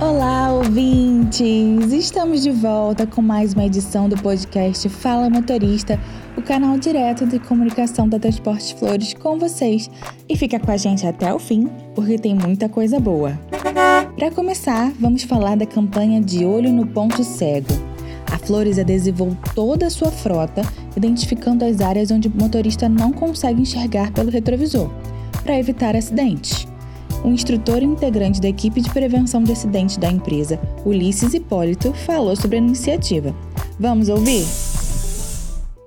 Olá, ouvintes! Estamos de volta com mais uma edição do podcast Fala Motorista, o canal direto de comunicação da Transporte Flores com vocês. E fica com a gente até o fim, porque tem muita coisa boa. Para começar, vamos falar da campanha de Olho no Ponto Cego. Flores adesivou toda a sua frota, identificando as áreas onde o motorista não consegue enxergar pelo retrovisor, para evitar acidentes. O instrutor integrante da equipe de prevenção de acidentes da empresa, Ulisses Hipólito, falou sobre a iniciativa. Vamos ouvir?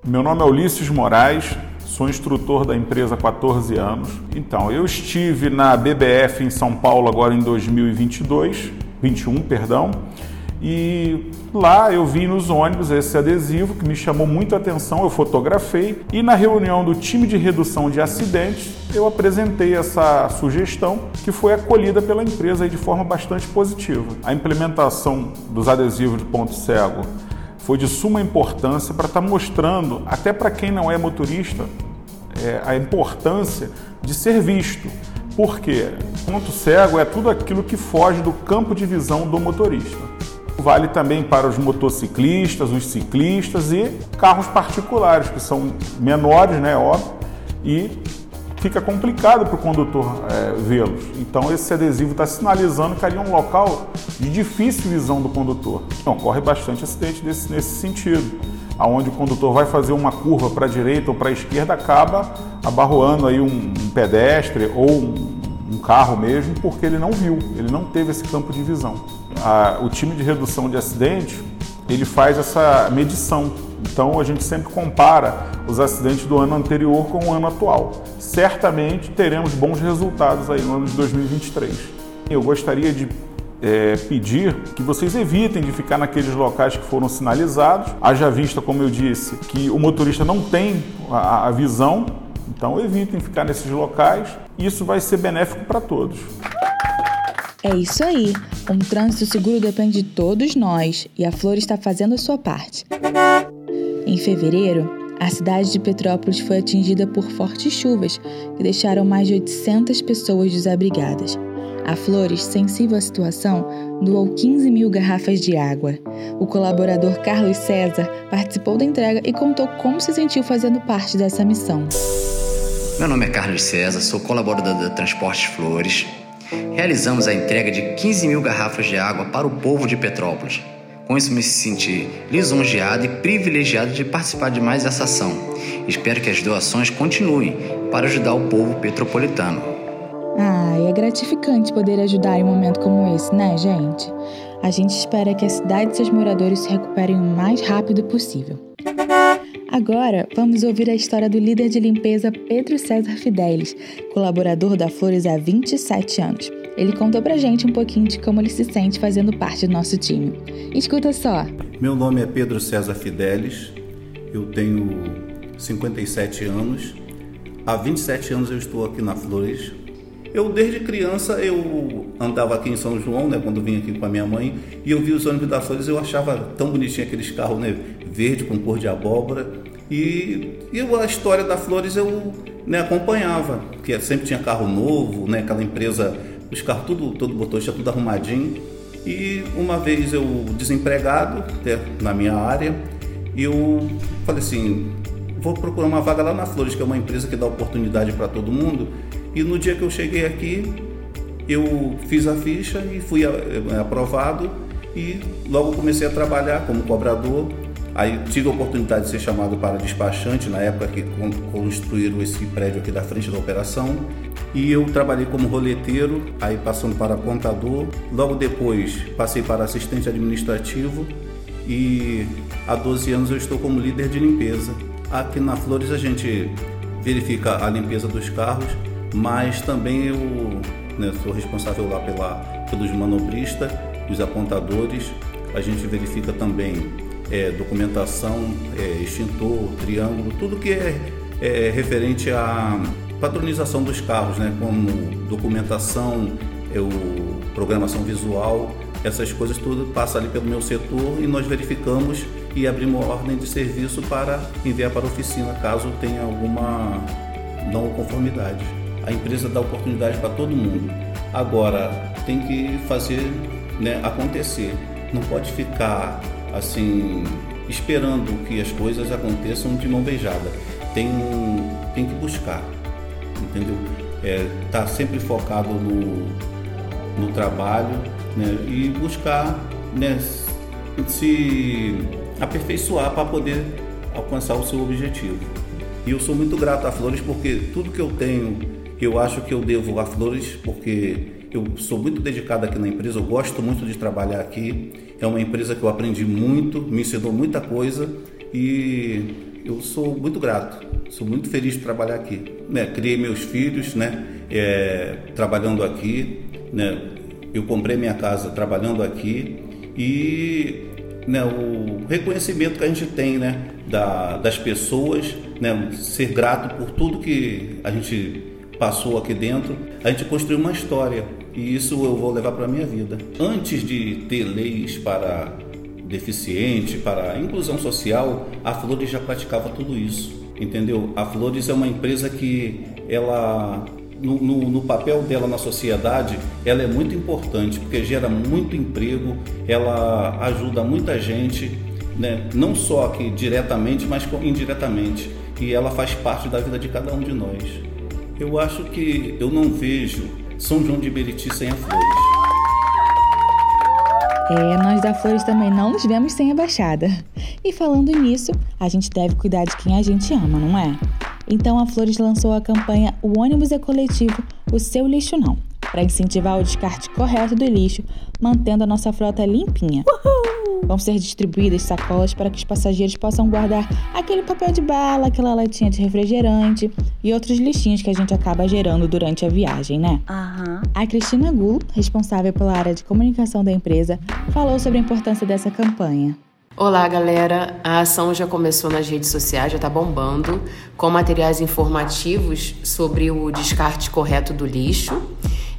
Meu nome é Ulisses Moraes, sou instrutor da empresa há 14 anos. Então, eu estive na BBF em São Paulo agora em 2022, 21, perdão, e lá eu vi nos ônibus esse adesivo que me chamou muita atenção, eu fotografei e na reunião do time de redução de acidentes eu apresentei essa sugestão que foi acolhida pela empresa de forma bastante positiva. A implementação dos adesivos de ponto cego foi de suma importância para estar tá mostrando, até para quem não é motorista, é, a importância de ser visto. Porque ponto cego é tudo aquilo que foge do campo de visão do motorista. Vale também para os motociclistas, os ciclistas e carros particulares, que são menores, né, óbvio, e fica complicado para o condutor é, vê-los. Então esse adesivo está sinalizando que ali é um local de difícil visão do condutor. Então, ocorre bastante acidente nesse sentido, aonde o condutor vai fazer uma curva para a direita ou para a esquerda, acaba abarroando aí um, um pedestre ou um, um carro mesmo, porque ele não viu, ele não teve esse campo de visão. A, o time de redução de acidentes ele faz essa medição. Então a gente sempre compara os acidentes do ano anterior com o ano atual. Certamente teremos bons resultados aí no ano de 2023. Eu gostaria de é, pedir que vocês evitem de ficar naqueles locais que foram sinalizados. Haja vista, como eu disse, que o motorista não tem a, a visão então evitem ficar nesses locais, isso vai ser benéfico para todos. É isso aí. Um trânsito seguro depende de todos nós e a Flor está fazendo a sua parte. Em fevereiro, a cidade de Petrópolis foi atingida por fortes chuvas que deixaram mais de 800 pessoas desabrigadas. A Flores, sensível à situação, doou 15 mil garrafas de água. O colaborador Carlos César participou da entrega e contou como se sentiu fazendo parte dessa missão. Meu nome é Carlos César, sou colaborador da Transportes Flores. Realizamos a entrega de 15 mil garrafas de água para o povo de Petrópolis. Com isso, me senti lisonjeado e privilegiado de participar de mais essa ação. Espero que as doações continuem para ajudar o povo petropolitano. Ah, é gratificante poder ajudar em um momento como esse, né, gente? A gente espera que a cidade e seus moradores se recuperem o mais rápido possível. Agora, vamos ouvir a história do líder de limpeza Pedro César Fidelis, colaborador da Flores há 27 anos. Ele contou pra gente um pouquinho de como ele se sente fazendo parte do nosso time. Escuta só. Meu nome é Pedro César Fidelis, eu tenho 57 anos. Há 27 anos eu estou aqui na Flores. Eu desde criança eu andava aqui em São João, né, quando vim aqui com a minha mãe, e eu vi os ônibus da Flores, eu achava tão bonitinho aqueles carros, né, verde com cor de abóbora. E, e a história da Flores eu né, acompanhava, que sempre tinha carro novo, né, aquela empresa, os carros tudo, todo motorista tudo arrumadinho. E uma vez eu desempregado até na minha área, e eu falei assim, vou procurar uma vaga lá na Flores, que é uma empresa que dá oportunidade para todo mundo. E no dia que eu cheguei aqui, eu fiz a ficha e fui eh, aprovado e logo comecei a trabalhar como cobrador Aí tive a oportunidade de ser chamado para despachante na época que construíram esse prédio aqui da frente da operação. E eu trabalhei como roleteiro, aí passando para contador. Logo depois passei para assistente administrativo e há 12 anos eu estou como líder de limpeza. Aqui na Flores a gente verifica a limpeza dos carros, mas também eu né, sou responsável lá pela, pelos manobristas, os apontadores. A gente verifica também é, documentação, é, extintor, triângulo, tudo que é, é, referente à padronização dos carros, né, como documentação, é, o, programação visual, essas coisas tudo passa ali pelo meu setor e nós verificamos e abrimos ordem de serviço para enviar para a oficina caso tenha alguma não conformidade. A empresa dá oportunidade para todo mundo. Agora, tem que fazer né, acontecer. Não pode ficar assim esperando que as coisas aconteçam de mão beijada. Tem, tem que buscar, entendeu? É, tá sempre focado no, no trabalho né, e buscar né, se aperfeiçoar para poder alcançar o seu objetivo. E eu sou muito grato a Flores porque tudo que eu tenho, eu acho que eu devo a Flores porque eu sou muito dedicado aqui na empresa, eu gosto muito de trabalhar aqui. É uma empresa que eu aprendi muito, me ensinou muita coisa e eu sou muito grato. Sou muito feliz de trabalhar aqui. Né, criei meus filhos, né, é, trabalhando aqui, né, eu comprei minha casa trabalhando aqui e né, o reconhecimento que a gente tem né, da, das pessoas, né, ser grato por tudo que a gente passou aqui dentro, a gente construiu uma história e isso eu vou levar para a minha vida. Antes de ter leis para deficiente, para inclusão social, a Flores já praticava tudo isso, entendeu? A Flores é uma empresa que ela no, no, no, papel dela na sociedade, ela é muito importante porque gera muito emprego, ela ajuda muita gente, né? não só aqui diretamente, mas indiretamente, e ela faz parte da vida de cada um de nós. Eu acho que eu não vejo São João de Meriti sem a Flores. É, nós da Flores também não nos vemos sem a Baixada. E falando nisso, a gente deve cuidar de quem a gente ama, não é? Então a Flores lançou a campanha O ônibus é coletivo, o seu lixo não, para incentivar o descarte correto do lixo, mantendo a nossa frota limpinha. Uhul! Vão ser distribuídas sacolas para que os passageiros possam guardar aquele papel de bala, aquela latinha de refrigerante e outros lixinhos que a gente acaba gerando durante a viagem, né? Uhum. A Cristina Gulo, responsável pela área de comunicação da empresa, falou sobre a importância dessa campanha. Olá, galera! A ação já começou nas redes sociais, já está bombando, com materiais informativos sobre o descarte correto do lixo.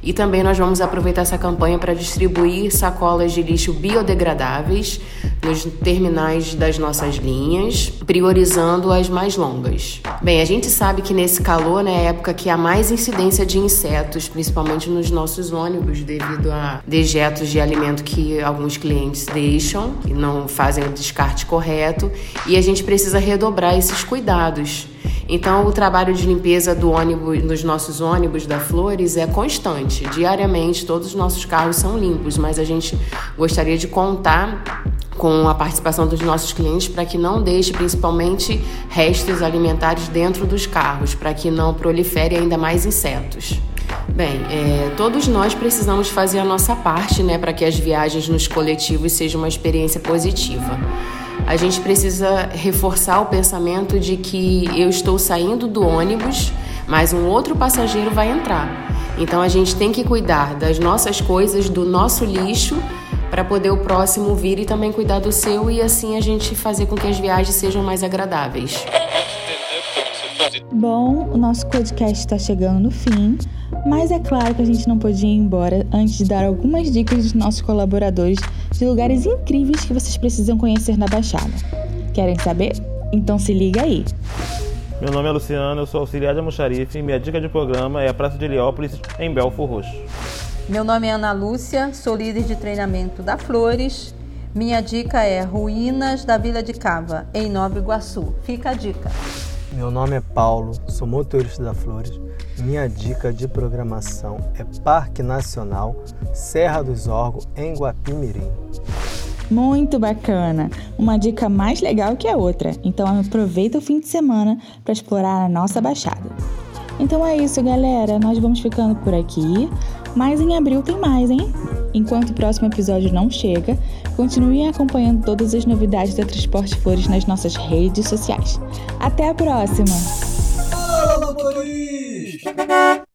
E também nós vamos aproveitar essa campanha para distribuir sacolas de lixo biodegradáveis nos terminais das nossas linhas, priorizando as mais longas. Bem, a gente sabe que nesse calor né, é época que há mais incidência de insetos, principalmente nos nossos ônibus, devido a dejetos de alimento que alguns clientes deixam e não fazem o descarte correto, e a gente precisa redobrar esses cuidados. Então, o trabalho de limpeza do ônibus, nos nossos ônibus da Flores é constante. Diariamente, todos os nossos carros são limpos, mas a gente gostaria de contar com a participação dos nossos clientes para que não deixe principalmente restos alimentares dentro dos carros, para que não prolifere ainda mais insetos. Bem, é, todos nós precisamos fazer a nossa parte né, para que as viagens nos coletivos sejam uma experiência positiva a gente precisa reforçar o pensamento de que eu estou saindo do ônibus, mas um outro passageiro vai entrar. Então a gente tem que cuidar das nossas coisas, do nosso lixo, para poder o próximo vir e também cuidar do seu e assim a gente fazer com que as viagens sejam mais agradáveis. Bom, o nosso podcast está chegando no fim, mas é claro que a gente não podia ir embora antes de dar algumas dicas dos nossos colaboradores de lugares incríveis que vocês precisam conhecer na Baixada. Querem saber? Então se liga aí! Meu nome é Luciano, eu sou auxiliar de almoxarife e minha dica de programa é a Praça de Heliópolis, em Belfor Roxo. Meu nome é Ana Lúcia, sou líder de treinamento da Flores. Minha dica é Ruínas da Vila de Cava, em Nova Iguaçu. Fica a dica. Meu nome é Paulo, sou motorista da Flores. Minha dica de programação é Parque Nacional Serra dos Órgãos, em Guapimirim. Muito bacana! Uma dica mais legal que a outra, então aproveita o fim de semana para explorar a nossa baixada. Então é isso, galera. Nós vamos ficando por aqui, mas em abril tem mais, hein? Enquanto o próximo episódio não chega, continuem acompanhando todas as novidades da Transporte Flores nas nossas redes sociais. Até a próxima! Fala, motorista!